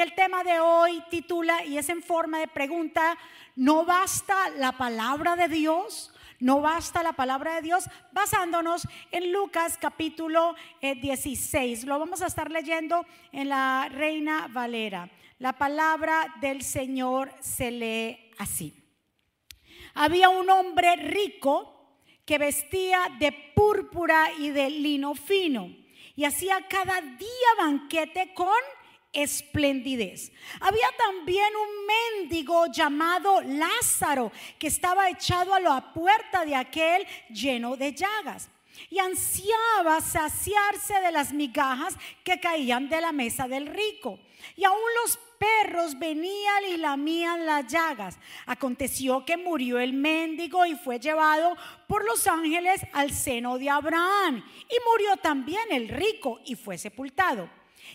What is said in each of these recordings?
El tema de hoy titula, y es en forma de pregunta, ¿no basta la palabra de Dios? ¿No basta la palabra de Dios? Basándonos en Lucas capítulo 16. Eh, Lo vamos a estar leyendo en la Reina Valera. La palabra del Señor se lee así. Había un hombre rico que vestía de púrpura y de lino fino y hacía cada día banquete con esplendidez. Había también un mendigo llamado Lázaro que estaba echado a la puerta de aquel lleno de llagas y ansiaba saciarse de las migajas que caían de la mesa del rico. Y aún los perros venían y lamían las llagas. Aconteció que murió el mendigo y fue llevado por los ángeles al seno de Abraham. Y murió también el rico y fue sepultado.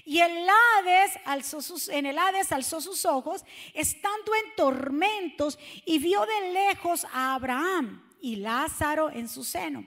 Y el Hades alzó sus, en el Hades alzó sus ojos, estando en tormentos, y vio de lejos a Abraham y Lázaro en su seno.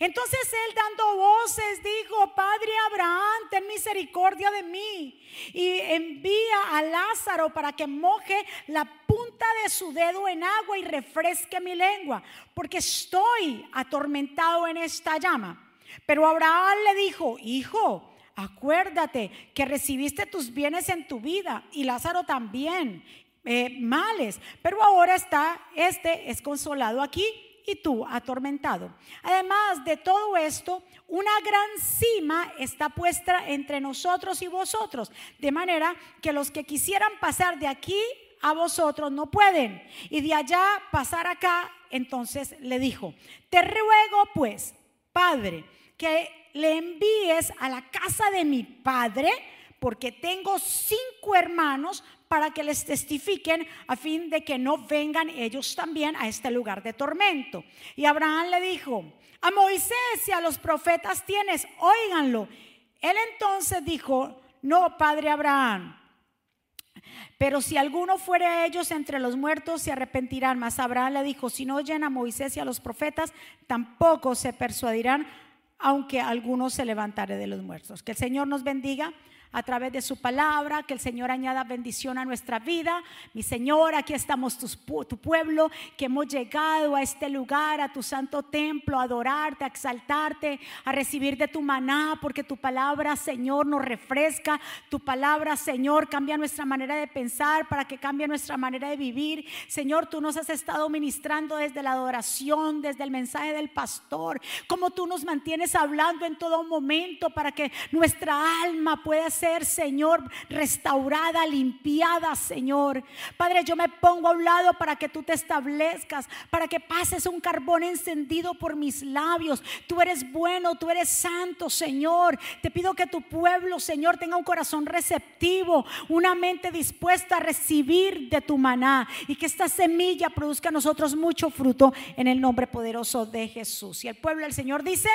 Entonces él dando voces dijo, Padre Abraham, ten misericordia de mí y envía a Lázaro para que moje la punta de su dedo en agua y refresque mi lengua, porque estoy atormentado en esta llama. Pero Abraham le dijo, hijo, acuérdate que recibiste tus bienes en tu vida y Lázaro también, eh, males, pero ahora está, este es consolado aquí y tú atormentado. Además de todo esto, una gran cima está puesta entre nosotros y vosotros, de manera que los que quisieran pasar de aquí a vosotros no pueden, y de allá pasar acá, entonces le dijo, te ruego pues, Padre, que le envíes a la casa de mi Padre, porque tengo cinco hermanos para que les testifiquen a fin de que no vengan ellos también a este lugar de tormento. Y Abraham le dijo, a Moisés y a los profetas tienes, óiganlo. Él entonces dijo, no, padre Abraham. Pero si alguno fuere a ellos entre los muertos, se arrepentirán. Mas Abraham le dijo, si no oyen a Moisés y a los profetas, tampoco se persuadirán, aunque alguno se levantare de los muertos. Que el Señor nos bendiga a través de su palabra, que el Señor añada bendición a nuestra vida. Mi Señor, aquí estamos tu, pueblo, que hemos llegado a este lugar, a tu santo templo, a adorarte, a exaltarte, a recibir de tu maná, porque tu palabra, Señor, nos refresca. Tu palabra, Señor, cambia nuestra manera de pensar para que cambie nuestra manera de vivir. Señor, tú nos has estado ministrando desde la adoración, desde el mensaje del pastor, como tú nos mantienes hablando en todo momento para que nuestra alma pueda ser, Señor, restaurada, limpiada, Señor. Padre, yo me pongo a un lado para que tú te establezcas, para que pases un carbón encendido por mis labios. Tú eres bueno, tú eres santo, Señor. Te pido que tu pueblo, Señor, tenga un corazón receptivo, una mente dispuesta a recibir de tu maná y que esta semilla produzca a nosotros mucho fruto en el nombre poderoso de Jesús. Y el pueblo del Señor dice,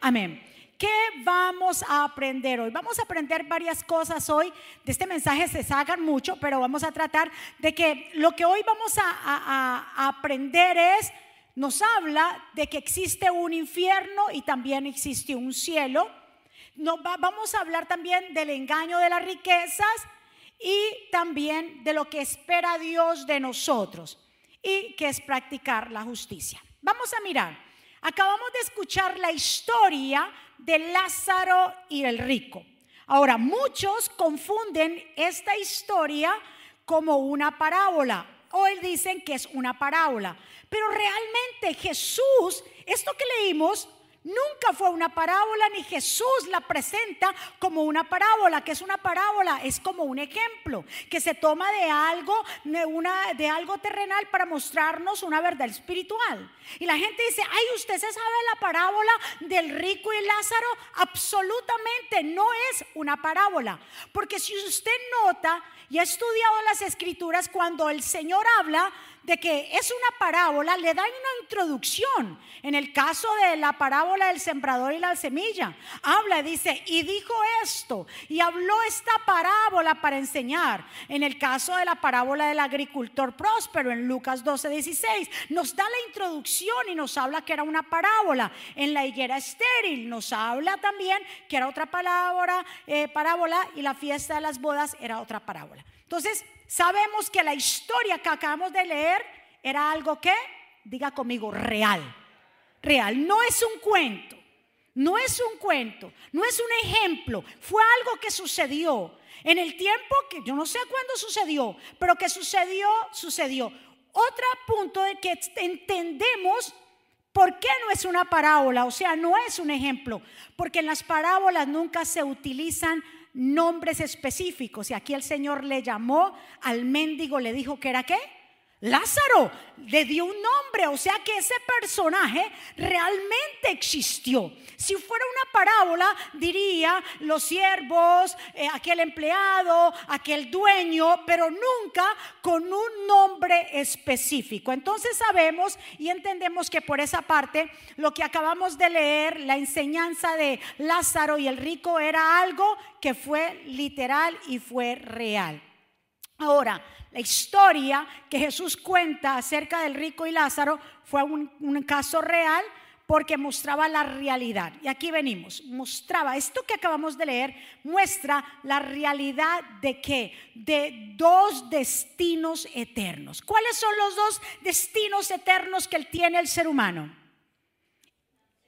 amén. ¿Qué vamos a aprender hoy? Vamos a aprender varias cosas hoy. De este mensaje se sacan mucho, pero vamos a tratar de que lo que hoy vamos a, aprender es, nos habla de que existe un infierno y también existe un cielo. vamos a hablar también del engaño de las riquezas y también de lo que espera Dios de nosotros y que es practicar la justicia. Vamos a mirar. Acabamos de escuchar la historia de Lázaro y el rico. Ahora, muchos confunden esta historia como una parábola. Hoy dicen que es una parábola. Pero realmente Jesús, esto que leímos, Nunca fue una parábola ni Jesús la presenta como una parábola, que es una parábola, es como un ejemplo que se toma de algo, de, algo terrenal para mostrarnos una verdad espiritual. Y la gente dice, ay, usted se sabe la parábola del rico y Lázaro. Absolutamente no es una parábola, porque si usted nota y ha estudiado las escrituras, cuando el Señor habla de que es una parábola, le da una introducción. En el caso de la parábola del sembrador y la semilla, habla, dice, y dijo esto, y habló esta parábola para enseñar. En el caso de la parábola del agricultor próspero, en Lucas 12, 16, nos da la introducción y nos habla que era una parábola. En la higuera estéril nos habla también que era otra palabra, eh, parábola, y la fiesta de las bodas era otra parábola. Entonces, sabemos que la historia que acabamos de leer era algo que, diga conmigo, real. Real, no es un cuento, no es un cuento, no es un ejemplo, fue algo que sucedió en el tiempo que yo no sé cuándo sucedió, pero que sucedió, sucedió. Otro punto de que entendemos ¿Por qué no es una parábola? O sea, no es un ejemplo. Porque en las parábolas nunca se utilizan nombres específicos. Y aquí el Señor le llamó al mendigo, le dijo que era qué? Lázaro le dio un nombre, o sea que ese personaje realmente existió. Si fuera una parábola, diría los siervos, eh, aquel empleado, aquel dueño, pero nunca con un nombre específico. Entonces sabemos y entendemos que por esa parte lo que acabamos de leer, la enseñanza de Lázaro y el rico era algo que fue literal y fue real. Ahora, la historia que Jesús cuenta acerca del rico y Lázaro fue un, caso real porque mostraba la realidad. Y aquí venimos, mostraba, esto que acabamos de leer, muestra la realidad de qué? De dos destinos eternos. ¿Cuáles son los dos destinos eternos que tiene el ser humano?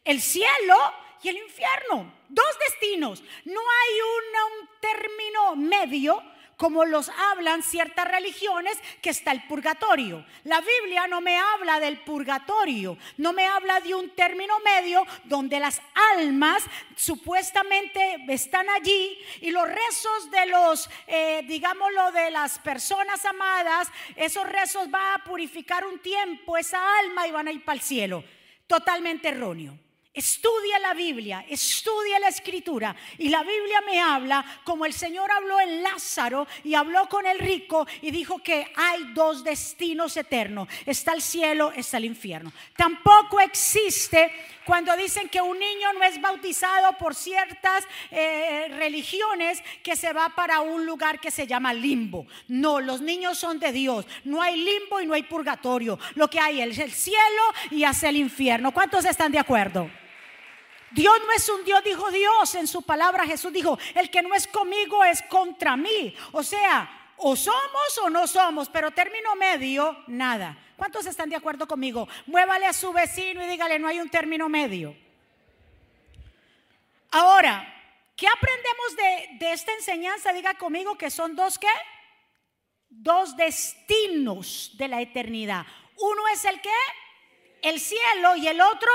El cielo y el infierno. Dos destinos. No hay un término medio como los hablan ciertas religiones, que está el purgatorio. La Biblia no me habla del purgatorio, no me habla de un término medio donde las almas supuestamente están allí y los rezos de los, eh, digámoslo, de las personas amadas, esos rezos van a purificar un tiempo esa alma y van a ir para el cielo. Totalmente erróneo. Estudia la Biblia, estudia la escritura. Y la Biblia me habla como el Señor habló en Lázaro y habló con el rico y dijo que hay dos destinos eternos. Está el cielo, está el infierno. Tampoco existe cuando dicen que un niño no es bautizado por ciertas eh, religiones que se va para un lugar que se llama limbo. No, los niños son de Dios. No hay limbo y no hay purgatorio. Lo que hay es el cielo y hacia el infierno. ¿Cuántos están de acuerdo? Dios no es un Dios, dijo Dios en su palabra. Jesús dijo, el que no es conmigo es contra mí. O sea, o somos o no somos, pero término medio, nada. ¿Cuántos están de acuerdo conmigo? Muévale a su vecino y dígale, no hay un término medio. Ahora, ¿qué aprendemos de, esta enseñanza? Diga conmigo que son dos qué? Dos destinos de la eternidad. Uno es el que? El cielo y el otro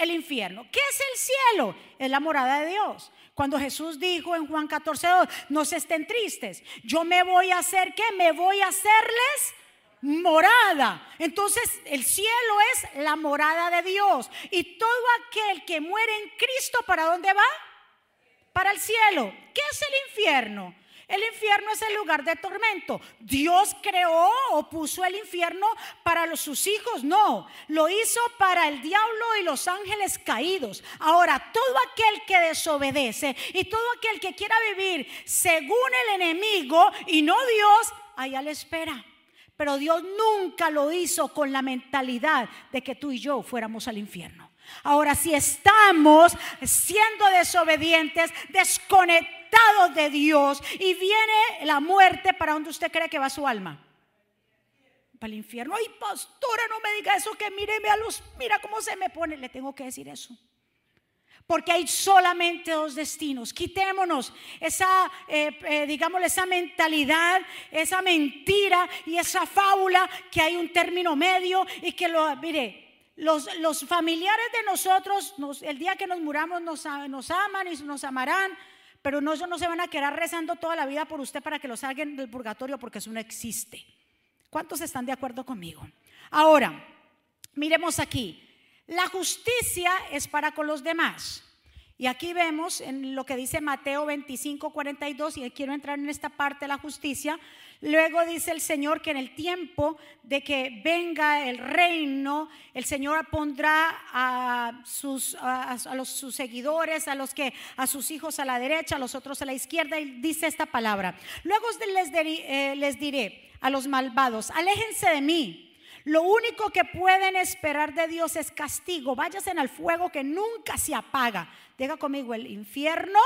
el infierno. ¿Qué es el cielo? Es la morada de Dios. Cuando Jesús dijo en Juan 14, no se estén tristes, yo me voy a hacer qué? Me voy a hacerles morada. Entonces el cielo es la morada de Dios. Y todo aquel que muere en Cristo, ¿para dónde va? Para el cielo. ¿Qué es el infierno? El infierno es el lugar de tormento. Dios creó o puso el infierno para los, sus hijos. No, lo hizo para el diablo y los ángeles caídos. Ahora, todo aquel que desobedece y todo aquel que quiera vivir según el enemigo y no Dios, allá le espera. Pero Dios nunca lo hizo con la mentalidad de que tú y yo fuéramos al infierno. Ahora, si estamos siendo desobedientes, desconectados, de Dios y viene la muerte, ¿para donde usted cree que va su alma? Para el infierno. Ay, pastora, no me diga eso, que mire, a los, mira cómo se me pone. Le tengo que decir eso. Porque hay solamente dos destinos. Quitémonos esa, eh, eh, digamos, esa mentalidad, esa mentira y esa fábula que hay un término medio y que lo, mire, los, los familiares de nosotros, el día que nos muramos, nos, nos aman y nos amarán pero no, no se van a quedar rezando toda la vida por usted para que lo salgan del purgatorio porque eso no existe. ¿Cuántos están de acuerdo conmigo? Ahora, miremos aquí. La justicia es para con los demás Y aquí vemos en lo que dice Mateo 25, 42, y quiero entrar en esta parte de la justicia. Luego dice el Señor que en el tiempo de que venga el reino, el Señor pondrá a sus, los, sus seguidores, a los que, a sus hijos a la derecha, a los otros a la izquierda, y dice esta palabra. Luego les, eh, les diré a los malvados, aléjense de mí lo único que pueden esperar de Dios es castigo. Váyanse al fuego que nunca se apaga. Diga conmigo, el infierno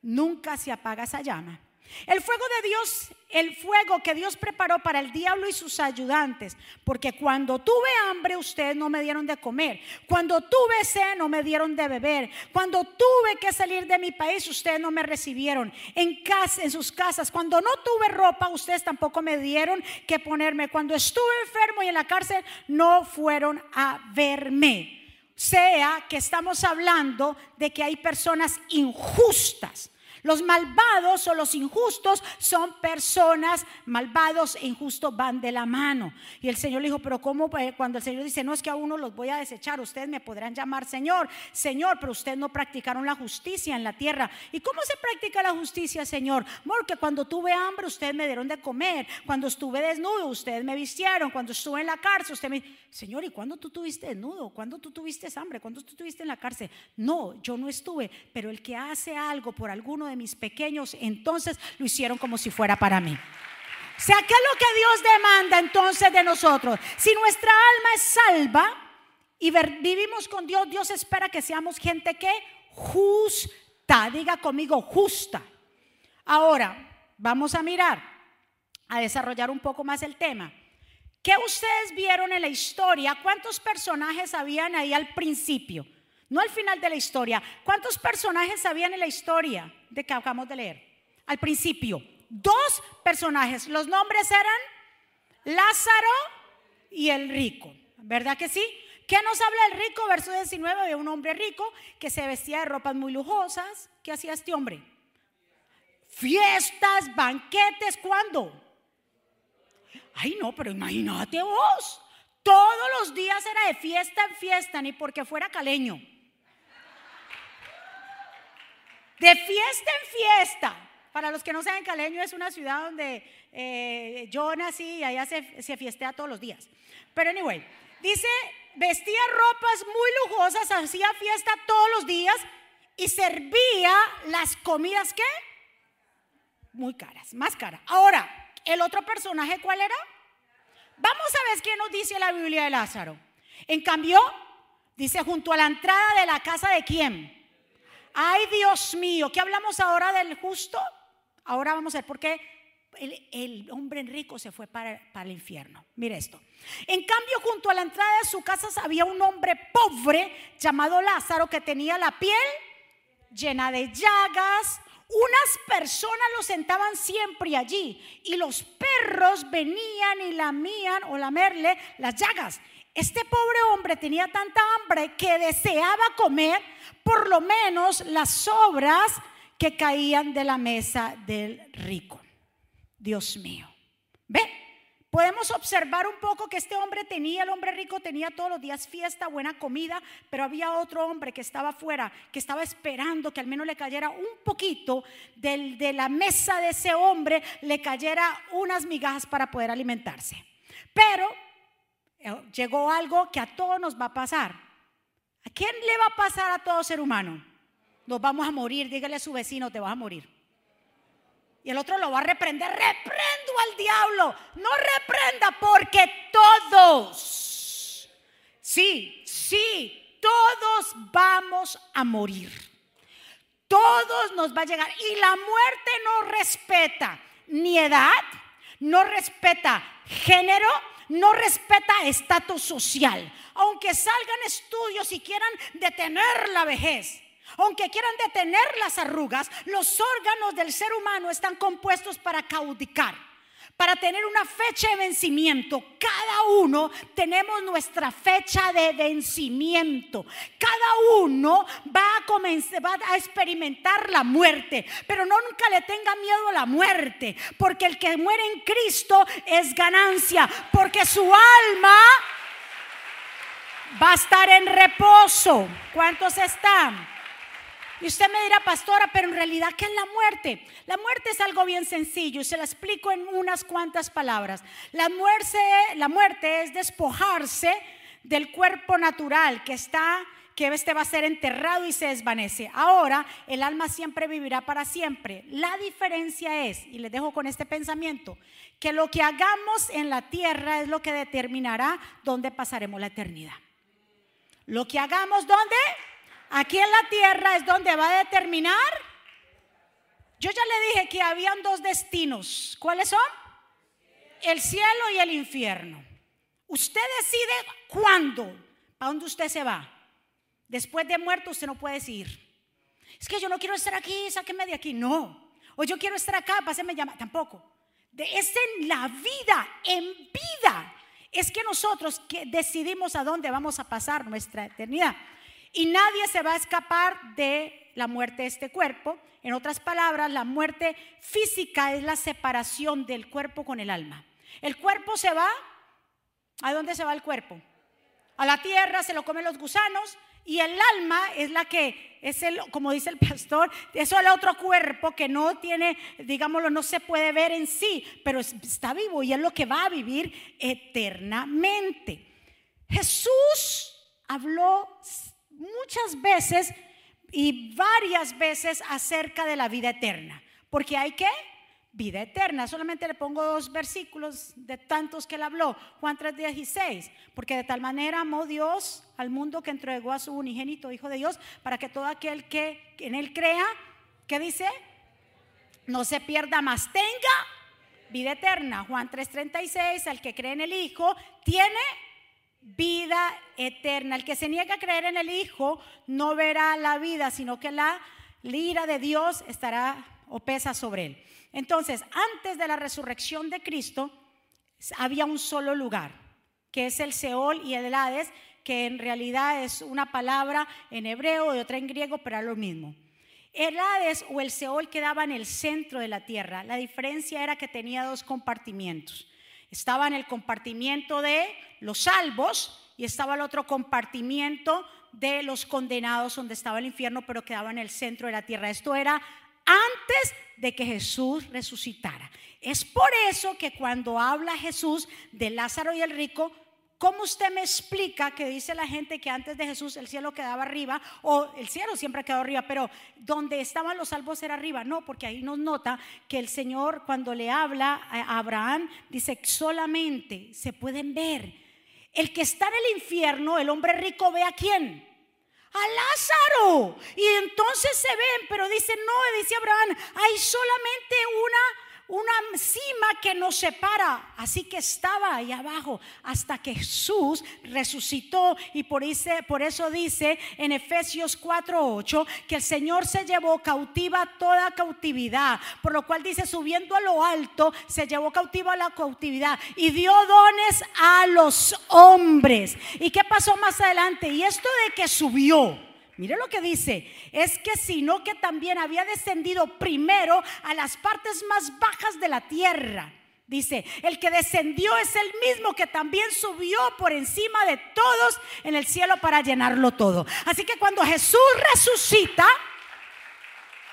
nunca se apaga esa llama. El fuego de Dios, el fuego que Dios preparó para el diablo y sus ayudantes. Porque cuando tuve hambre, ustedes no me dieron de comer. Cuando tuve sed, no me dieron de beber. Cuando tuve que salir de mi país, ustedes no me recibieron. En casa, en sus casas. Cuando no tuve ropa, ustedes tampoco me dieron que ponerme. Cuando estuve enfermo y en la cárcel, no fueron a verme. Sea que estamos hablando de que hay personas injustas los malvados o los injustos son personas malvados e injustos van de la mano. Y el Señor le dijo, pero ¿cómo eh, cuando el Señor dice, no es que a uno los voy a desechar, ustedes me podrán llamar Señor, Señor, pero ustedes no practicaron la justicia en la tierra. ¿Y cómo se practica la justicia, Señor? Porque cuando tuve hambre, ustedes me dieron de comer. Cuando estuve desnudo, ustedes me vistieron. Cuando estuve en la cárcel, usted me... Señor, ¿y cuándo tú tuviste desnudo? ¿Cuándo tú tuviste hambre? ¿Cuándo tú tuviste en la cárcel? No, yo no estuve, pero el que hace algo por alguno de mis pequeños, entonces lo hicieron como si fuera para mí. O sea, ¿qué es lo que Dios demanda entonces de nosotros? Si nuestra alma es salva y vivimos con Dios, Dios espera que seamos gente que justa. Diga conmigo, justa. Ahora, vamos a mirar, a desarrollar un poco más el tema. ¿Qué ustedes vieron en la historia? ¿Cuántos personajes habían ahí al principio? No al final de la historia. ¿Cuántos personajes habían en la historia de que acabamos de leer? Al principio. Dos personajes. Los nombres eran Lázaro y el rico. ¿Verdad que sí? ¿Qué nos habla el rico? Verso 19, había un hombre rico que se vestía de ropas muy lujosas. ¿Qué hacía este hombre? Fiestas, banquetes, ¿cuándo? Ay, no, pero imagínate vos. Todos los días era de fiesta en fiesta, ni porque fuera caleño de fiesta en fiesta. Para los que no saben, Caleño es una ciudad donde eh, yo nací y allá se, se fiestea todos los días. Pero anyway, dice, vestía ropas muy lujosas, hacía fiesta todos los días y servía las comidas que muy caras, más caras. Ahora, el otro personaje, ¿cuál era? Vamos a ver qué nos dice la Biblia de Lázaro. En cambio, dice junto a la entrada de la casa de quién? Ay Dios mío, ¿qué hablamos ahora del justo? Ahora vamos a ver por qué el, hombre rico se fue para, para, el infierno. Mire esto. En cambio, junto a la entrada de su casa había un hombre pobre llamado Lázaro que tenía la piel llena de llagas. Unas personas lo sentaban siempre allí y los perros venían y lamían o lamerle las llagas. Este pobre hombre tenía tanta hambre que deseaba comer por lo menos las sobras que caían de la mesa del rico. Dios mío. ¿Ve? Podemos observar un poco que este hombre tenía, el hombre rico tenía todos los días fiesta, buena comida, pero había otro hombre que estaba afuera, que estaba esperando que al menos le cayera un poquito de la mesa de ese hombre, le cayera unas migajas para poder alimentarse. Pero llegó algo que a todos nos va a pasar. ¿A quién le va a pasar a todo ser humano? Nos vamos a morir, dígale a su vecino, te vas a morir. Y el otro lo va a reprender, reprendo al diablo. No reprenda porque todos, sí, sí, todos vamos a morir. Todos nos va a llegar. Y la muerte no respeta ni edad, no respeta género, no respeta estatus social. Aunque salgan estudios y quieran detener la vejez, aunque quieran detener las arrugas, los órganos del ser humano están compuestos para caudicar para tener una fecha de vencimiento. Cada uno tenemos nuestra fecha de vencimiento. Cada uno va a comenzar, va a experimentar la muerte, pero no nunca le tenga miedo a la muerte, porque el que muere en Cristo es ganancia, porque su alma va a estar en reposo. ¿Cuántos están? Y usted me dirá, pastora, pero en realidad, ¿qué es la muerte? La muerte es algo bien sencillo y se la explico en unas cuantas palabras. La muerte, la muerte es despojarse del cuerpo natural que está que este va a ser enterrado y se desvanece. Ahora el alma siempre vivirá para siempre. La diferencia es, y les dejo con este pensamiento, que lo que hagamos en la tierra es lo que determinará dónde pasaremos la eternidad. Lo que hagamos, ¿dónde? Aquí en la tierra es donde va a determinar. Yo ya le dije que habían dos destinos. ¿Cuáles son? El cielo y el infierno. Usted decide cuándo, para dónde usted se va. Después de muerto usted no puede decir, es que yo no quiero estar aquí, sáqueme de aquí. No. O yo quiero estar acá, páseme llama. Tampoco. De, es en la vida, en vida. Es que nosotros que decidimos a dónde vamos a pasar nuestra eternidad. Y nadie se va a escapar de la muerte de este cuerpo. En otras palabras, la muerte física es la separación del cuerpo con el alma. El cuerpo se va, ¿a dónde se va el cuerpo? A la tierra, se lo comen los gusanos, y el alma es la que es el, como dice el pastor, es el otro cuerpo que no tiene, digámoslo, no se puede ver en sí, pero está vivo y es lo que va a vivir eternamente. Jesús habló muchas veces y varias veces acerca de la vida eterna, porque hay que vida eterna. Solamente le pongo dos versículos de tantos que él habló. Juan 3:16, porque de tal manera amó Dios al mundo que entregó a su unigénito Hijo de Dios, para que todo aquel que en él crea, ¿qué dice? No se pierda más, tenga vida eterna. Juan 3:36, al que cree en el Hijo, tiene vida eterna. El que se niega a creer en el Hijo no verá la vida, sino que la ira de Dios estará o pesa sobre él. Entonces, antes de la resurrección de Cristo, había un solo lugar, que es el Seol y el Hades, que en realidad es una palabra en hebreo y otra en griego, pero era lo mismo. El Hades o el Seol quedaba en el centro de la tierra. La diferencia era que tenía dos compartimientos. Estaba en el compartimiento de los salvos y estaba el otro compartimiento de los condenados donde estaba el infierno, pero quedaba en el centro de la tierra. Esto era antes de que Jesús resucitara. Es por eso que cuando habla Jesús de Lázaro y el rico, ¿Cómo usted me explica que dice la gente que antes de Jesús el cielo quedaba arriba o el cielo siempre quedó arriba, pero donde estaban los salvos era arriba? No, porque ahí nos nota que el Señor cuando le habla a Abraham dice solamente se pueden ver. El que está en el infierno, el hombre rico ve a quién? a Lázaro. Y entonces se ven, pero dice, no, dice Abraham, hay solamente una una cima que nos separa. Así que estaba ahí abajo hasta que Jesús resucitó. Y por, por eso dice en Efesios 4:8 que el Señor se llevó cautiva toda cautividad. Por lo cual dice, subiendo a lo alto, se llevó cautiva la cautividad y dio dones a los hombres. ¿Y qué pasó más adelante? Y esto de que subió. Mire lo que dice, es que sino que también había descendido primero a las partes más bajas de la tierra. Dice, el que descendió es el mismo que también subió por encima de todos en el cielo para llenarlo todo. Así que cuando Jesús resucita,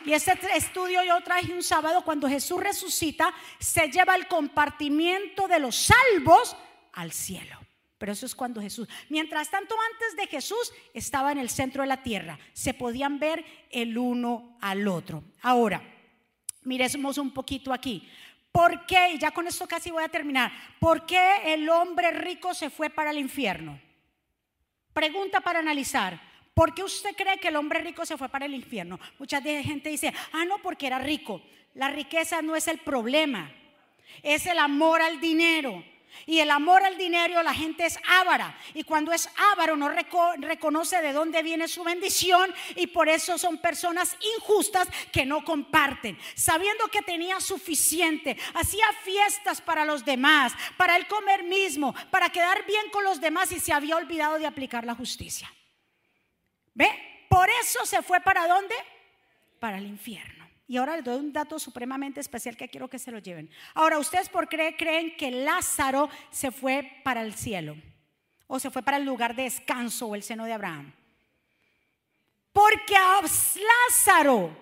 y ese estudio yo traje un sábado, cuando Jesús resucita, se lleva el compartimiento de los salvos al cielo. Pero eso es cuando Jesús. Mientras tanto, antes de Jesús estaba en el centro de la tierra. Se podían ver el uno al otro. Ahora, miremos un poquito aquí. ¿Por qué? Y ya con esto casi voy a terminar. ¿Por qué el hombre rico se fue para el infierno? Pregunta para analizar. ¿Por qué usted cree que el hombre rico se fue para el infierno? Mucha gente dice, ah, no, porque era rico. La riqueza no es el problema, es el amor al dinero. Y el amor al dinero, la gente es ávara. Y cuando es ávaro no reconoce de dónde viene su bendición. Y por eso son personas injustas que no comparten. Sabiendo que tenía suficiente. Hacía fiestas para los demás. Para el comer mismo. Para quedar bien con los demás. Y se había olvidado de aplicar la justicia. ¿Ve? Por eso se fue para dónde? Para el infierno. Y ahora les doy un dato supremamente especial que quiero que se lo lleven. Ahora, ¿ustedes por qué creen que Lázaro se fue para el cielo? ¿O se fue para el lugar de descanso o el seno de Abraham? Porque a Lázaro,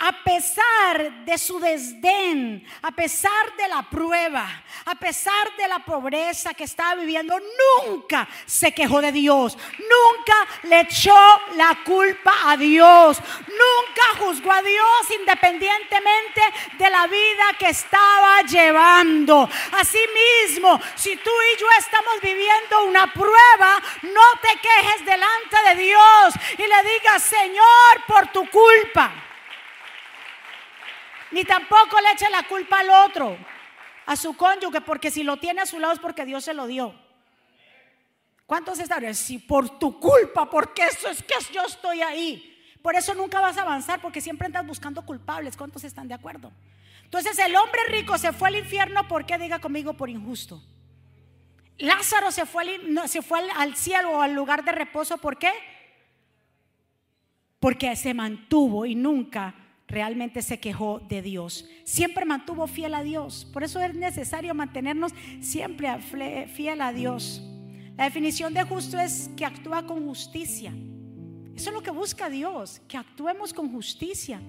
a pesar de su desdén, a pesar de la prueba, a pesar de la pobreza que estaba viviendo, nunca se quejó de Dios, nunca le echó la culpa a Dios, nunca juzgó a Dios independientemente de la vida que estaba llevando. Asimismo, si tú y yo estamos viviendo una prueba, no te quejes delante de Dios y le digas, Señor, por tu culpa. Ni tampoco le eche la culpa al otro, a su cónyuge, porque si lo tiene a su lado es porque Dios se lo dio. ¿Cuántos están? Si por tu culpa, porque eso es que yo estoy ahí. Por eso nunca vas a avanzar, porque siempre andas buscando culpables. ¿Cuántos están de acuerdo? Entonces el hombre rico se fue al infierno, ¿por qué? Diga conmigo, por injusto. Lázaro se fue, al, se fue al cielo o al lugar de reposo, ¿por qué? Porque se mantuvo y nunca realmente se quejó de Dios. Siempre mantuvo fiel a Dios. Por eso es necesario mantenernos siempre fiel a Dios. La definición de justo es que actúa con justicia. Eso es lo que busca Dios, que actuemos con justicia.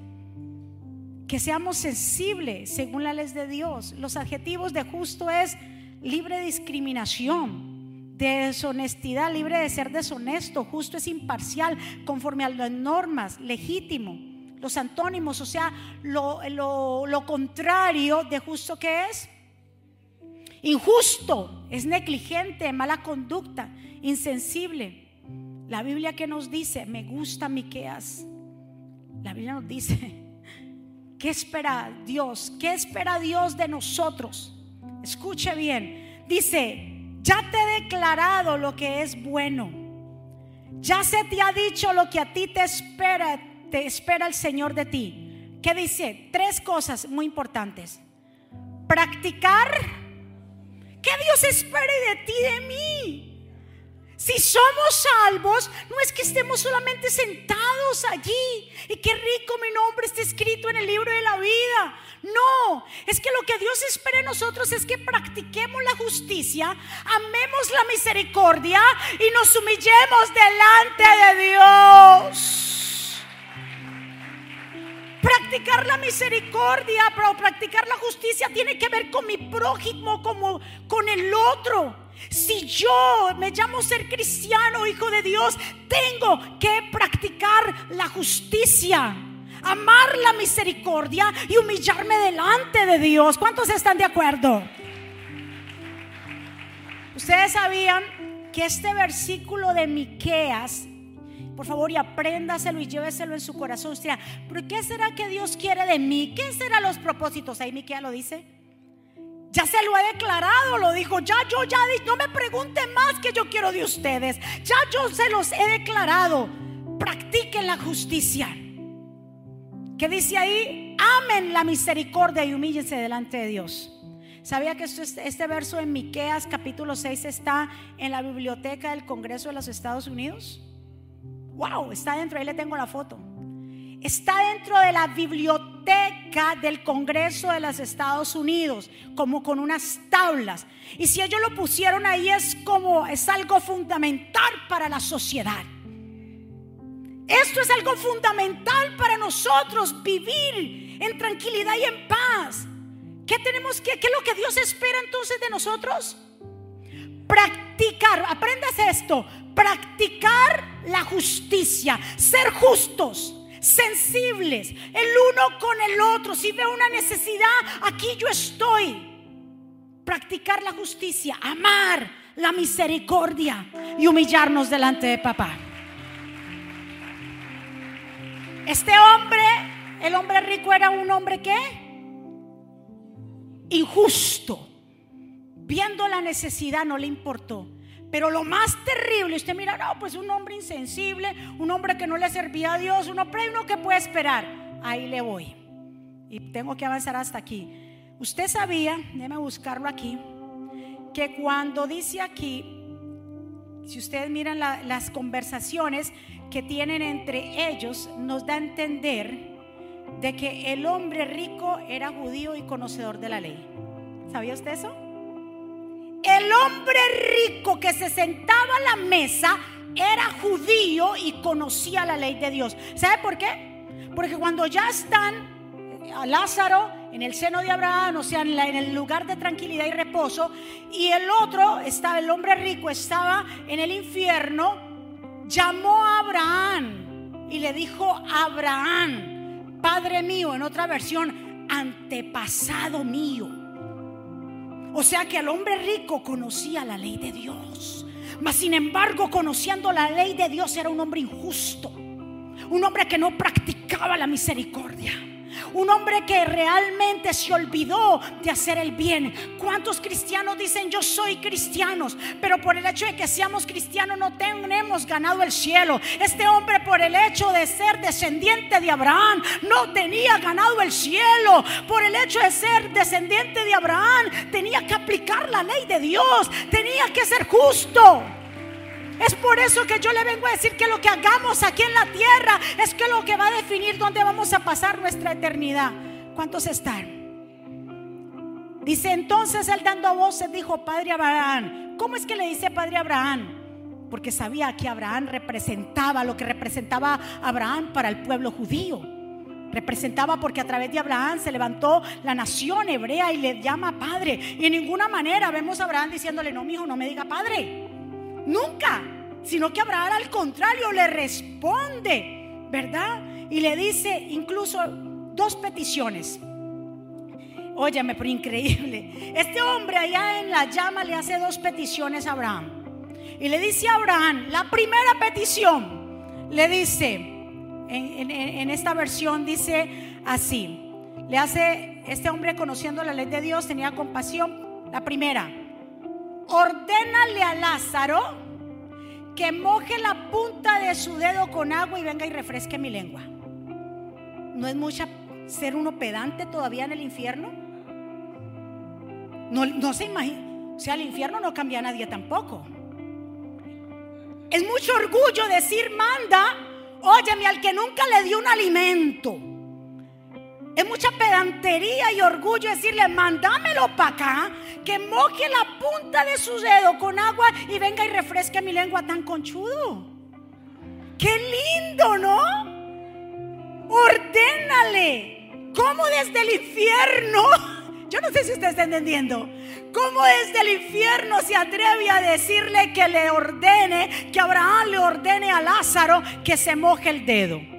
Que seamos sensibles según la ley de Dios. Los adjetivos de justo es libre de discriminación, de deshonestidad, libre de ser deshonesto. Justo es imparcial, conforme a las normas, legítimo los antónimos, o sea, lo, contrario de justo que es. Injusto, es negligente, mala conducta, insensible. La Biblia que nos dice, me gusta Miqueas. La Biblia nos dice, ¿qué espera Dios? ¿Qué espera Dios de nosotros? Escuche bien. Dice, ya te he declarado lo que es bueno. Ya se te ha dicho lo que a ti te espera te espera el Señor de ti. ¿Qué dice? Tres cosas muy importantes. Practicar. ¿Qué Dios espera de ti, de mí? Si somos salvos, no es que estemos solamente sentados allí y qué rico mi nombre está escrito en el libro de la vida. No, es que lo que Dios espera de nosotros es que practiquemos la justicia, amemos la misericordia y nos humillemos delante de Dios. Practicar la misericordia, pero practicar la justicia tiene que ver con mi prójimo, como con el otro. Si yo me llamo ser cristiano, hijo de Dios, tengo que practicar la justicia, amar la misericordia y humillarme delante de Dios. ¿Cuántos están de acuerdo? Ustedes sabían que este versículo de Miqueas por favor, y apréndaselo y lléveselo en su corazón. Usted pero ¿qué será que Dios quiere de mí? ¿Qué serán los propósitos? Ahí Miquea lo dice. Ya se lo he declarado, lo dijo. Ya yo ya no me pregunten más que yo quiero de ustedes. Ya yo se los he declarado. Practiquen la justicia. ¿Qué dice ahí? Amen la misericordia y humíllense delante de Dios. ¿Sabía que este verso en Miqueas capítulo 6 está en la biblioteca del Congreso de los Estados Unidos? Wow, está dentro, ahí le tengo la foto. Está dentro de la biblioteca del Congreso de los Estados Unidos, como con unas tablas. Y si ellos lo pusieron ahí es como, es algo fundamental para la sociedad. Esto es algo fundamental para nosotros, vivir en tranquilidad y en paz. ¿Qué tenemos que, qué es lo que Dios espera entonces de nosotros? Practicar, aprendas esto, practicar la justicia, ser justos, sensibles, el uno con el otro. Si veo una necesidad, aquí yo estoy. Practicar la justicia, amar la misericordia y humillarnos delante de papá. Este hombre, el hombre rico era un hombre que injusto. Viendo la necesidad no le importó pero lo más terrible, usted mira, no, pues un hombre insensible, un hombre que no le servía a Dios, uno, pero uno que puede esperar. Ahí le voy. Y tengo que avanzar hasta aquí. Usted sabía, déjeme buscarlo aquí, que cuando dice aquí, si ustedes miran las conversaciones que tienen entre ellos, nos da a entender de que el hombre rico era judío y conocedor de la ley. ¿Sabía usted eso? El hombre rico que se sentaba a la mesa era judío y conocía la ley de Dios. ¿Sabe por qué? Porque cuando ya están a Lázaro en el seno de Abraham, o sea, en, en, el lugar de tranquilidad y reposo, y el otro estaba, el hombre rico estaba en el infierno, llamó a Abraham y le dijo, Abraham, Padre mío, en otra versión, antepasado mío. O sea que el hombre rico conocía la ley de Dios. Mas sin embargo, conociendo la ley de Dios, era un hombre injusto. Un hombre que no practicaba la misericordia. Un hombre que realmente se olvidó de hacer el bien. ¿Cuántos cristianos dicen yo soy cristianos? Pero por el hecho de que seamos cristianos no tenemos ganado el cielo. Este hombre por el hecho de ser descendiente de Abraham no tenía ganado el cielo. Por el hecho de ser descendiente de Abraham tenía que aplicar la ley de Dios. Tenía que ser justo. Es por eso que yo le vengo a decir que lo que hagamos aquí en la tierra es que lo que va a definir dónde vamos a pasar nuestra eternidad. ¿Cuántos están? Dice entonces él dando voces dijo, Padre Abraham, ¿cómo es que le dice Padre Abraham? Porque sabía que Abraham representaba lo que representaba Abraham para el pueblo judío. Representaba porque a través de Abraham se levantó la nación hebrea y le llama padre. Y en ninguna manera vemos a Abraham diciéndole, no, mi hijo, no me diga padre. Nunca. Sino que Abraham al contrario le responde, ¿verdad? Y le dice incluso dos peticiones. Óyeme, pero increíble. Este hombre allá en la llama le hace dos peticiones a Abraham. Y le dice a Abraham, la primera petición, le dice, en, en, esta versión dice así, le hace, este hombre conociendo la ley de Dios tenía compasión. La primera, ordénale a Lázaro que moje la punta de su dedo con agua y venga y refresque mi lengua. ¿No es mucha ser uno pedante todavía en el infierno? No, no se imagina. O sea, el infierno no cambia a nadie tampoco. Es mucho orgullo decir, manda, óyeme, al que nunca le dio un alimento. Es mucha pedantería y orgullo decirle, mándamelo para acá, que moje la punta de su dedo con agua y venga y refresque mi lengua tan conchudo. Qué lindo, ¿no? Ordénale. ¿Cómo desde el infierno? Yo no sé si usted está entendiendo. ¿Cómo desde el infierno se atreve a decirle que le ordene, que Abraham le ordene a Lázaro que se moje el dedo?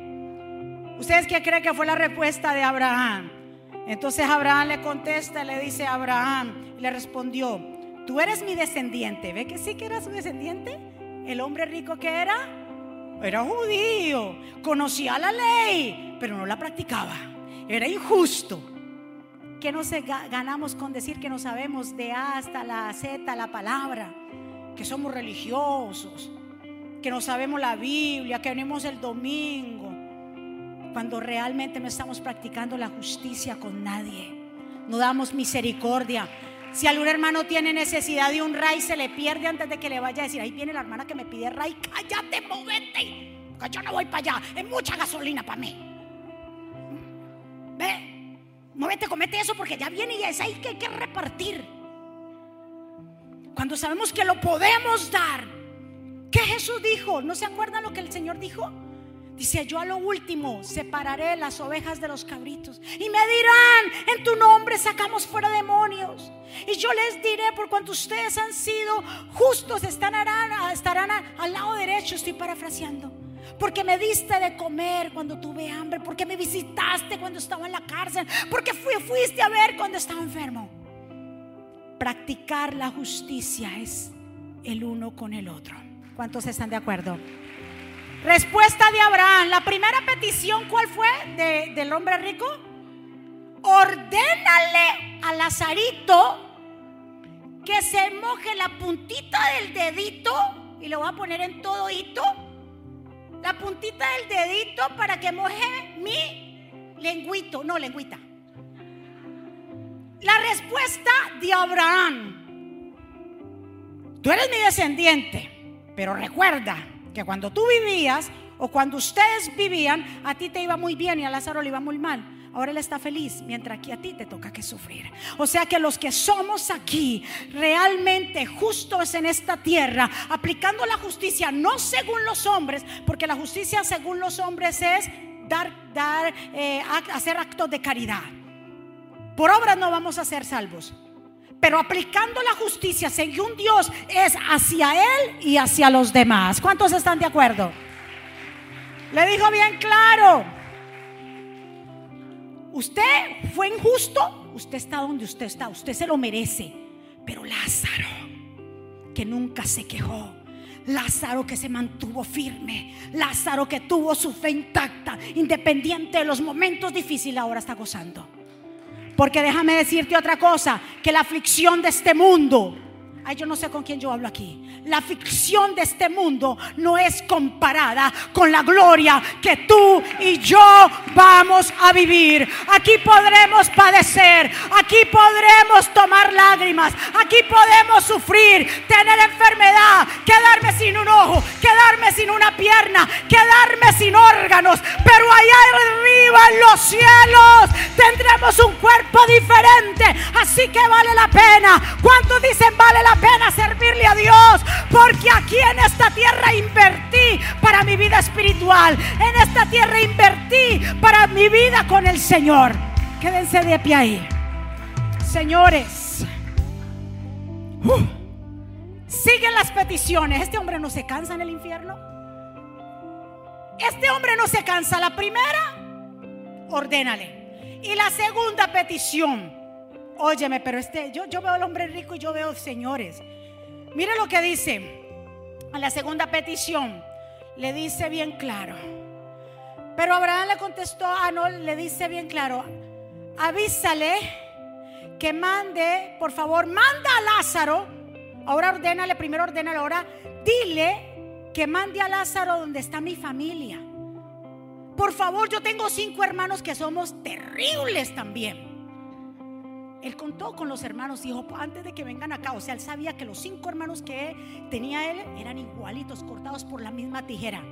¿Ustedes qué creen que fue la respuesta de Abraham? Entonces Abraham le contesta, le dice a Abraham, le respondió, tú eres mi descendiente. ¿Ve que sí que era su descendiente? El hombre rico que era, era judío, conocía la ley, pero no la practicaba. Era injusto. ¿Qué nos ganamos con decir que no sabemos de A hasta la Z la palabra? Que somos religiosos, que no sabemos la Biblia, que venimos el domingo cuando realmente no estamos practicando la justicia con nadie. No damos misericordia. Si algún hermano tiene necesidad de un ray, se le pierde antes de que le vaya a decir, ahí viene la hermana que me pide ray, cállate, movete, yo no voy para allá, es mucha gasolina para mí. Ve, muévete, comete eso porque ya viene y es ahí que hay que repartir. Cuando sabemos que lo podemos dar, ¿qué Jesús dijo? ¿No se acuerdan lo que el Señor dijo? Dice, yo a lo último separaré las ovejas de los cabritos. Y me dirán, en tu nombre sacamos fuera demonios. Y yo les diré, por cuanto ustedes han sido justos, estarán, estarán al lado derecho, estoy parafraseando. Porque me diste de comer cuando tuve hambre. Porque me visitaste cuando estaba en la cárcel. Porque fuiste a ver cuando estaba enfermo. Practicar la justicia es el uno con el otro. ¿Cuántos están de acuerdo? Respuesta de Abraham. La primera petición, ¿cuál fue del hombre rico? Ordénale a Lazarito que se moje la puntita del dedito y lo va a poner en todo hito. La puntita del dedito para que moje mi lengüito, no lengüita. La respuesta de Abraham. Tú eres mi descendiente, pero recuerda, que cuando tú vivías o cuando ustedes vivían, a ti te iba muy bien y a Lázaro le iba muy mal. ahora Él está feliz, mientras que a ti te toca que sufrir. O sea que los que somos aquí realmente justos en esta tierra, aplicando la justicia no según los hombres, porque la justicia según los hombres es dar, dar, eh, hacer actos de caridad. Por obras no vamos a ser salvos. Pero aplicando la justicia según Dios es hacia Él y hacia los demás. ¿Cuántos están de acuerdo? Le dijo bien claro. Usted fue injusto. Usted está donde usted está. Usted se lo merece. Pero Lázaro, que nunca se quejó. Lázaro que se mantuvo firme. Lázaro que tuvo su fe intacta. Independiente de los momentos difíciles, ahora está gozando. Porque déjame decirte otra cosa, que la aflicción de este mundo, ay yo no sé con quién yo hablo aquí, la aflicción de este mundo no es comparada con la gloria que tú y yo vamos a vivir. Aquí podremos padecer, aquí podremos tomar lágrimas, aquí podemos sufrir, tener enfermedad, quedarme sin un ojo, quedarme sin una pierna, quedarme sin órganos, pero allá arriba en los cielos tendremos un cuerpo diferente, así que vale la pena. ¿Cuántos dicen vale la pena servirle a Dios? Porque aquí en esta tierra invertí para mi vida espiritual. En esta tierra invertí para mi vida con el Señor. Quédense de pie ahí. Señores. Uh, siguen las peticiones. Este hombre no se cansa en el infierno. Este hombre no se cansa. La primera, ordénale. Y la segunda petición. Óyeme, pero este, yo, yo veo al hombre rico y yo veo señores. Mire lo que dice a la segunda petición. Le dice bien claro. Pero Abraham le contestó, ah, no, le dice bien claro, avísale que mande, por favor, manda a Lázaro. Ahora ordénale, primero ordénale, ahora dile que mande a Lázaro donde está mi familia. Por favor, yo tengo cinco hermanos que somos terribles también. Él contó con los hermanos, dijo, antes de que vengan acá, o sea, él sabía que los cinco hermanos que tenía él eran igualitos, cortados por la misma tijera.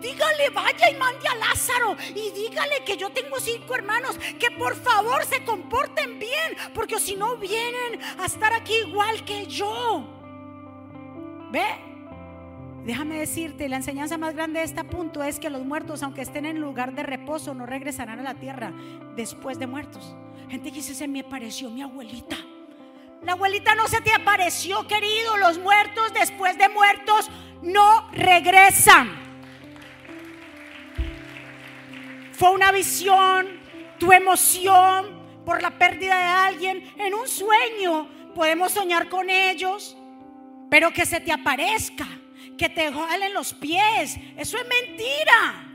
Dígale, vaya y mande a Lázaro y dígale que yo tengo cinco hermanos, que por favor se comporten bien, porque si no vienen a estar aquí igual que yo. ¿Ve? Déjame decirte, la enseñanza más grande de este punto es que los muertos, aunque estén en lugar de reposo, no regresarán a la tierra después de muertos. Gente que dice, se me apareció mi abuelita. La abuelita no se te apareció, querido. Los muertos después de muertos no regresan. Fue una visión, tu emoción por la pérdida de alguien. En un sueño podemos soñar con ellos, pero que se te aparezca, que te jalen los pies. Eso es mentira.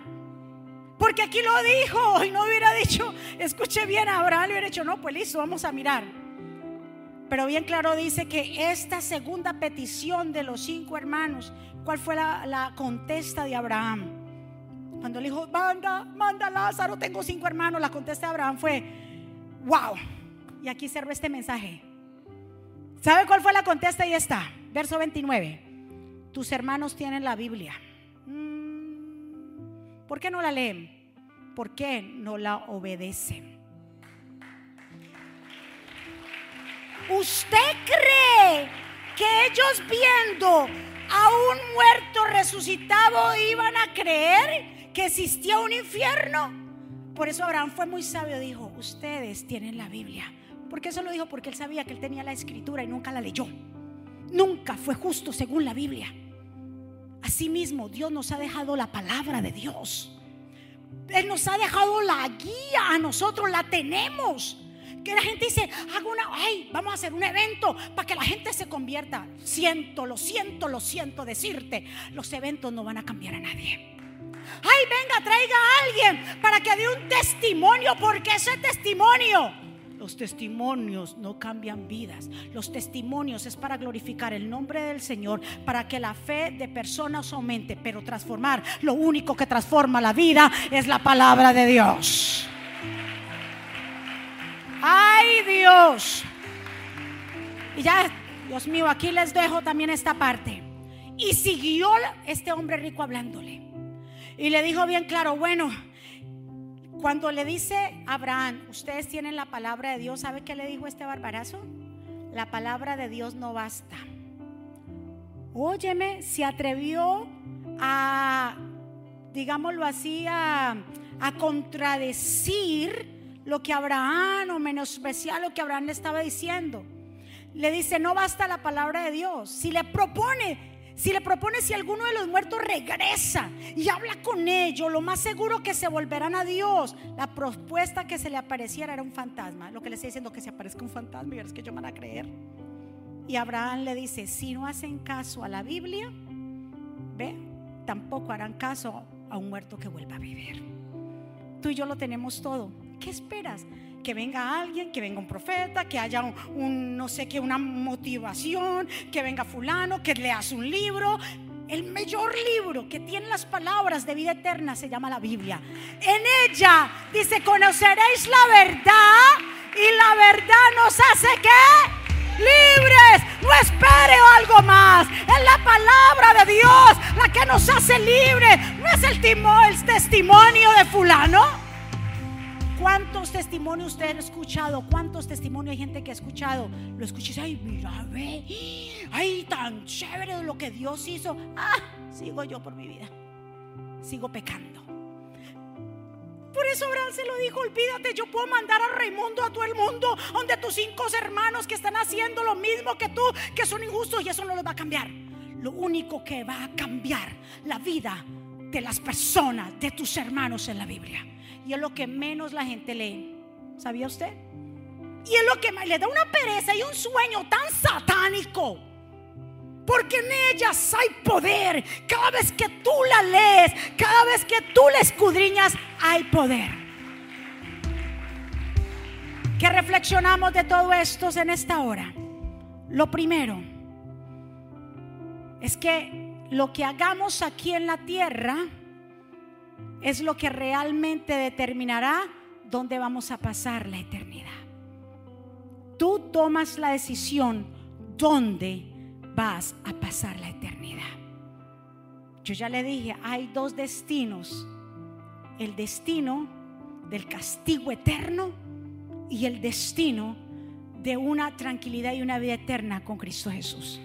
Porque aquí lo dijo y no hubiera dicho, escuche bien, Abraham le hubiera dicho, no, pues listo, vamos a mirar. Pero bien claro dice que esta segunda petición de los cinco hermanos, ¿cuál fue la, contesta de Abraham? Cuando le dijo, manda, manda Lázaro, tengo cinco hermanos, la contesta de Abraham fue, wow. Y aquí sirve este mensaje. ¿Sabe cuál fue la contesta? Y está, verso 29. Tus hermanos tienen la Biblia ¿Por qué no la leen? ¿Por qué no la obedecen? ¿Usted cree que ellos viendo a un muerto resucitado iban a creer que existía un infierno? Por eso Abraham fue muy sabio, dijo, ustedes tienen la Biblia. ¿Por qué eso lo dijo? Porque él sabía que él tenía la escritura y nunca la leyó. Nunca fue justo según la Biblia. Asimismo, Dios nos ha dejado la palabra de Dios. Él nos ha dejado la guía a nosotros, la tenemos. Que la gente dice, hago una, ay, vamos a hacer un evento para que la gente se convierta. Siento, lo siento, lo siento decirte, los eventos no van a cambiar a nadie. Ay, venga, traiga a alguien para que dé un testimonio, porque ese testimonio los testimonios no cambian vidas. Los testimonios es para glorificar el nombre del Señor, para que la fe de personas aumente, pero transformar, lo único que transforma la vida es la palabra de Dios. Ay Dios. Y ya, Dios mío, aquí les dejo también esta parte. Y siguió este hombre rico hablándole. Y le dijo bien claro, bueno, Cuando le dice a Abraham, ustedes tienen la palabra de Dios, ¿sabe qué le dijo este barbarazo? La palabra de Dios no basta. Óyeme, se atrevió a, digámoslo así, a, a contradecir lo que Abraham o menospreciar lo que Abraham le estaba diciendo. Le dice, no basta la palabra de Dios. Si le propone si le propone si alguno de los muertos regresa y habla con ellos, lo más seguro que se volverán a Dios. La propuesta que se le apareciera era un fantasma. Lo que le estoy diciendo que se aparezca un fantasma y es que yo van a creer. Y Abraham le dice, si no hacen caso a la Biblia, ve, tampoco harán caso a un muerto que vuelva a vivir. Tú y yo lo tenemos todo. ¿Qué esperas? Que venga alguien, que venga un profeta, que haya un, no sé qué, una motivación, que venga fulano, que leas un libro. El mayor libro que tiene las palabras de vida eterna se llama la Biblia. En ella dice, conoceréis la verdad y la verdad nos hace que libres. No espere algo más. Es la palabra de Dios la que nos hace libres. No es el, el testimonio de fulano. ¿Cuántos testimonios usted ha escuchado? ¿Cuántos testimonios hay gente que ha escuchado? Lo escuché, ay, mira, ve, ay, tan chévere lo que Dios hizo. Ah, sigo yo por mi vida, sigo pecando. Por eso Abraham se lo dijo, olvídate, yo puedo mandar a Raimundo a todo el mundo, donde tus cinco hermanos que están haciendo lo mismo que tú, que son injustos, y eso no los va a cambiar. Lo único que va a cambiar la vida de las personas, de tus hermanos en la Biblia y es lo que menos la gente lee. ¿Sabía usted? Y es lo que le da una pereza y un sueño tan satánico. Porque en ellas hay poder. Cada vez que tú la lees, cada vez que tú la escudriñas, hay poder. ¿Qué reflexionamos de todo esto en esta hora? Lo primero es que lo que hagamos aquí en la tierra es lo que realmente determinará dónde vamos a pasar la eternidad. Tú tomas la decisión dónde vas a pasar la eternidad. Yo ya le dije, hay dos destinos. El destino del castigo eterno y el destino de una tranquilidad y una vida eterna con Cristo Jesús.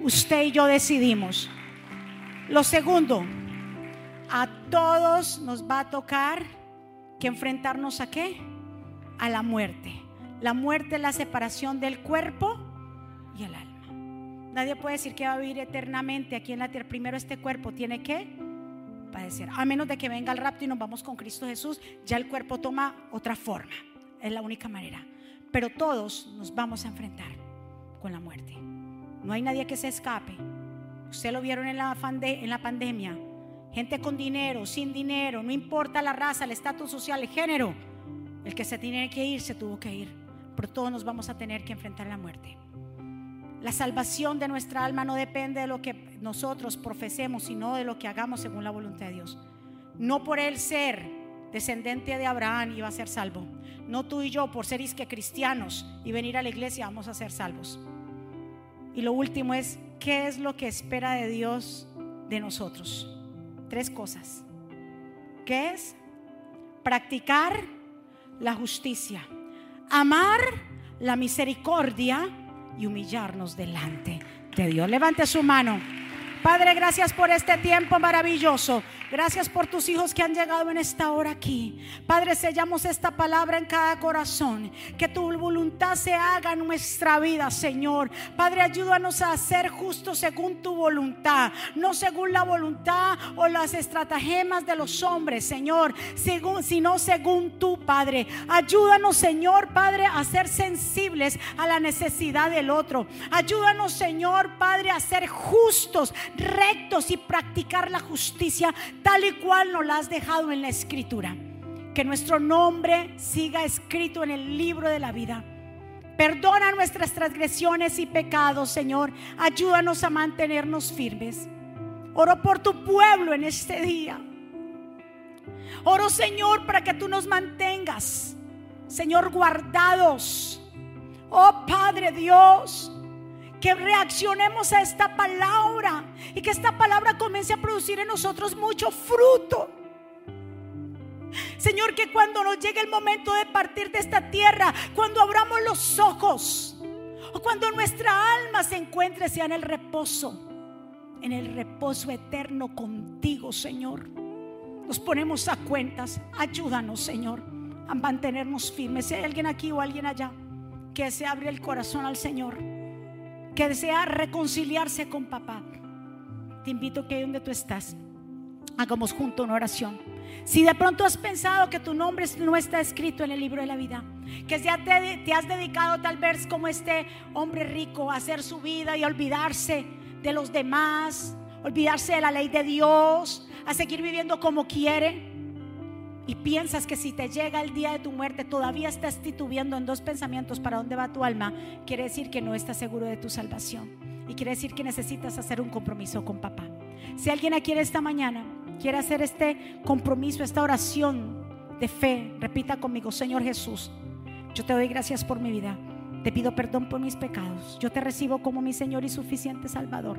Usted y yo decidimos. Lo segundo, a todos nos va a tocar que enfrentarnos a qué? A la muerte. La muerte es la separación del cuerpo y el alma. Nadie puede decir que va a vivir eternamente aquí en la tierra. Primero este cuerpo tiene que padecer. A menos de que venga el rapto y nos vamos con Cristo Jesús, ya el cuerpo toma otra forma. Es la única manera. Pero todos nos vamos a enfrentar con la muerte. No hay nadie que se escape. Usted lo vieron en la, en la pandemia gente con dinero, sin dinero, no importa la raza, el estatus social, el género. El que se tiene que ir, se tuvo que ir. Pero todos nos vamos a tener que enfrentar la muerte. La salvación de nuestra alma no depende de lo que nosotros profesemos, sino de lo que hagamos según la voluntad de Dios. No por él ser descendiente de Abraham iba a ser salvo. No tú y yo por ser isque cristianos y venir a la iglesia vamos a ser salvos. Y lo último es, ¿qué es lo que espera de Dios de nosotros? Tres cosas. ¿Qué es? Practicar la justicia, amar la misericordia y humillarnos delante de Dios. Levante su mano. Padre, gracias por este tiempo maravilloso. Gracias por tus hijos que han llegado en esta hora aquí. Padre, sellamos esta palabra en cada corazón. Que tu voluntad se haga en nuestra vida, Señor. Padre, ayúdanos a ser justos según tu voluntad. No según la voluntad o las estratagemas de los hombres, Señor. sino según tu Padre. Ayúdanos, Señor, Padre, a ser sensibles a la necesidad del otro. Ayúdanos, Señor, Padre, a ser justos, rectos y practicar la justicia tal y cual nos la has dejado en la escritura. Que nuestro nombre siga escrito en el libro de la vida. Perdona nuestras transgresiones y pecados, Señor. Ayúdanos a mantenernos firmes. Oro por tu pueblo en este día. Oro, Señor, para que tú nos mantengas, Señor, guardados. Oh Padre Dios, que reaccionemos a esta palabra y que esta palabra comience a producir en nosotros mucho fruto. Señor, que cuando nos llegue el momento de partir de esta tierra, cuando abramos los ojos, o cuando nuestra alma se encuentre sea en el reposo, en el reposo eterno contigo, Señor. Nos ponemos a cuentas. Ayúdanos, Señor, a mantenernos firmes. Si hay alguien aquí o alguien allá que se abre el corazón al Señor, que desea reconciliarse con papá, te invito que donde tú estás, hagamos junto una oración. Si de pronto has pensado que tu nombre no está escrito en el libro de la vida, que ya te, has dedicado tal vez como este hombre rico a hacer su vida y olvidarse de los demás, olvidarse de la ley de Dios, a seguir viviendo como quiere. Y piensas que si te llega el día de tu muerte todavía estás titubeando en dos pensamientos para dónde va tu alma, quiere decir que no estás seguro de tu salvación. Y quiere decir que necesitas hacer un compromiso con papá. Si alguien aquí esta mañana quiere hacer este compromiso, esta oración de fe, repita conmigo, Señor Jesús, yo te doy gracias por mi vida. Te pido perdón por mis pecados. Yo te recibo como mi Señor y suficiente Salvador.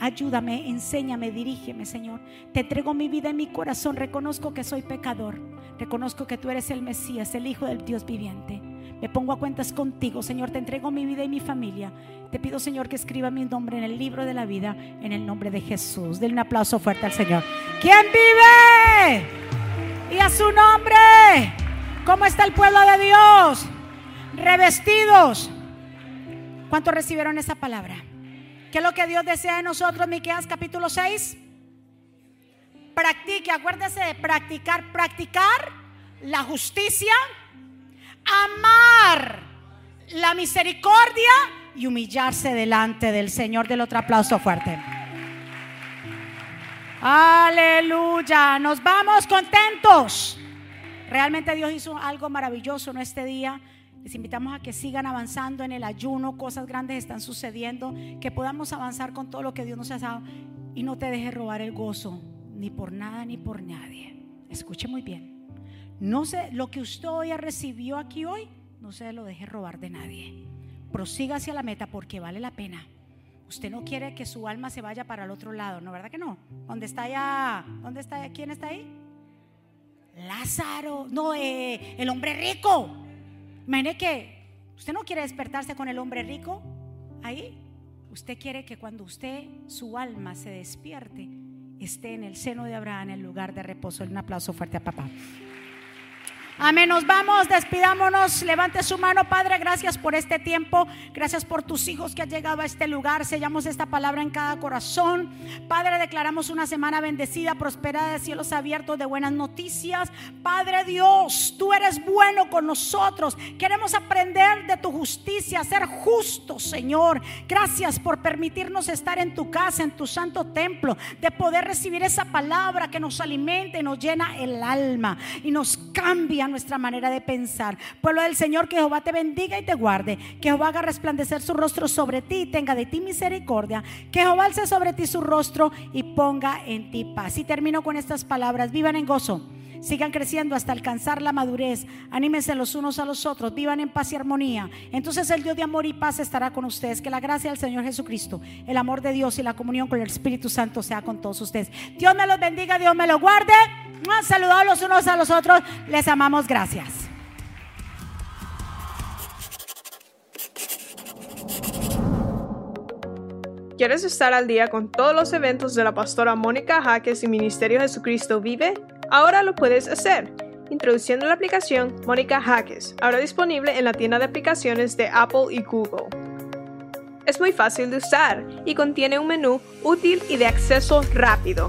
Ayúdame, enséñame, dirígeme, Señor. Te entrego mi vida y mi corazón. Reconozco que soy pecador. Reconozco que tú eres el Mesías, el Hijo del Dios viviente. Me pongo a cuentas contigo, Señor. Te entrego mi vida y mi familia. Te pido, Señor, que escriba mi nombre en el libro de la vida, en el nombre de Jesús. Denle un aplauso fuerte al Señor. ¿Quién vive? Y a su nombre. ¿Cómo está el pueblo de Dios? Revestidos. ¿Cuántos recibieron esa palabra? ¿Qué es lo que Dios desea de nosotros? Miqueas capítulo 6. Practique, acuérdese de practicar, practicar la justicia, amar la misericordia y humillarse delante del Señor. Del otro aplauso fuerte. Aleluya. Nos vamos contentos. Realmente Dios hizo algo maravilloso en este día. Les invitamos a que sigan avanzando en el ayuno, cosas grandes están sucediendo, que podamos avanzar con todo lo que Dios nos ha dado y no te dejes robar el gozo, ni por nada ni por nadie. Escuche muy bien. No sé, lo que usted hoy recibió aquí hoy, no se lo deje robar de nadie. Prosiga hacia la meta porque vale la pena. Usted no quiere que su alma se vaya para el otro lado, ¿no? ¿Verdad que no? ¿Dónde está ya? ¿Dónde está? ¿Quién está ahí? Lázaro, no, eh, el hombre rico. Imagine que usted no quiere despertarse con el hombre rico ahí. Usted quiere que cuando usted, su alma se despierte, esté en el seno de Abraham, en el lugar de reposo. Un aplauso fuerte a papá. Amén. Nos vamos, despidámonos. Levante su mano, Padre. Gracias por este tiempo. Gracias por tus hijos que han llegado a este lugar. Sellamos esta palabra en cada corazón. Padre, declaramos una semana bendecida, prosperada de cielos abiertos, de buenas noticias. Padre Dios, tú eres bueno con nosotros. Queremos aprender de tu justicia, ser justos, Señor. Gracias por permitirnos estar en tu casa, en tu santo templo, de poder recibir esa palabra que nos alimenta y nos llena el alma y nos cambia nuestra manera de pensar. Pueblo del Señor, que Jehová te bendiga y te guarde. Que Jehová haga resplandecer su rostro sobre ti y tenga de ti misericordia. Que Jehová alce sobre ti su rostro y ponga en ti paz. Y termino con estas palabras. Vivan en gozo. Sigan creciendo hasta alcanzar la madurez. Anímense los unos a los otros. Vivan en paz y armonía. Entonces el Dios de amor y paz estará con ustedes. Que la gracia del Señor Jesucristo, el amor de Dios y la comunión con el Espíritu Santo sea con todos ustedes. Dios me los bendiga, Dios me los guarde. Saludados los unos a los otros. Les amamos. Gracias. ¿Quieres estar al día con todos los eventos de la pastora Mónica Jaques y Ministerio Jesucristo Vive? Ahora lo puedes hacer introduciendo la aplicación Mónica Jaques, ahora disponible en la tienda de aplicaciones de Apple y Google. Es muy fácil de usar y contiene un menú útil y de acceso rápido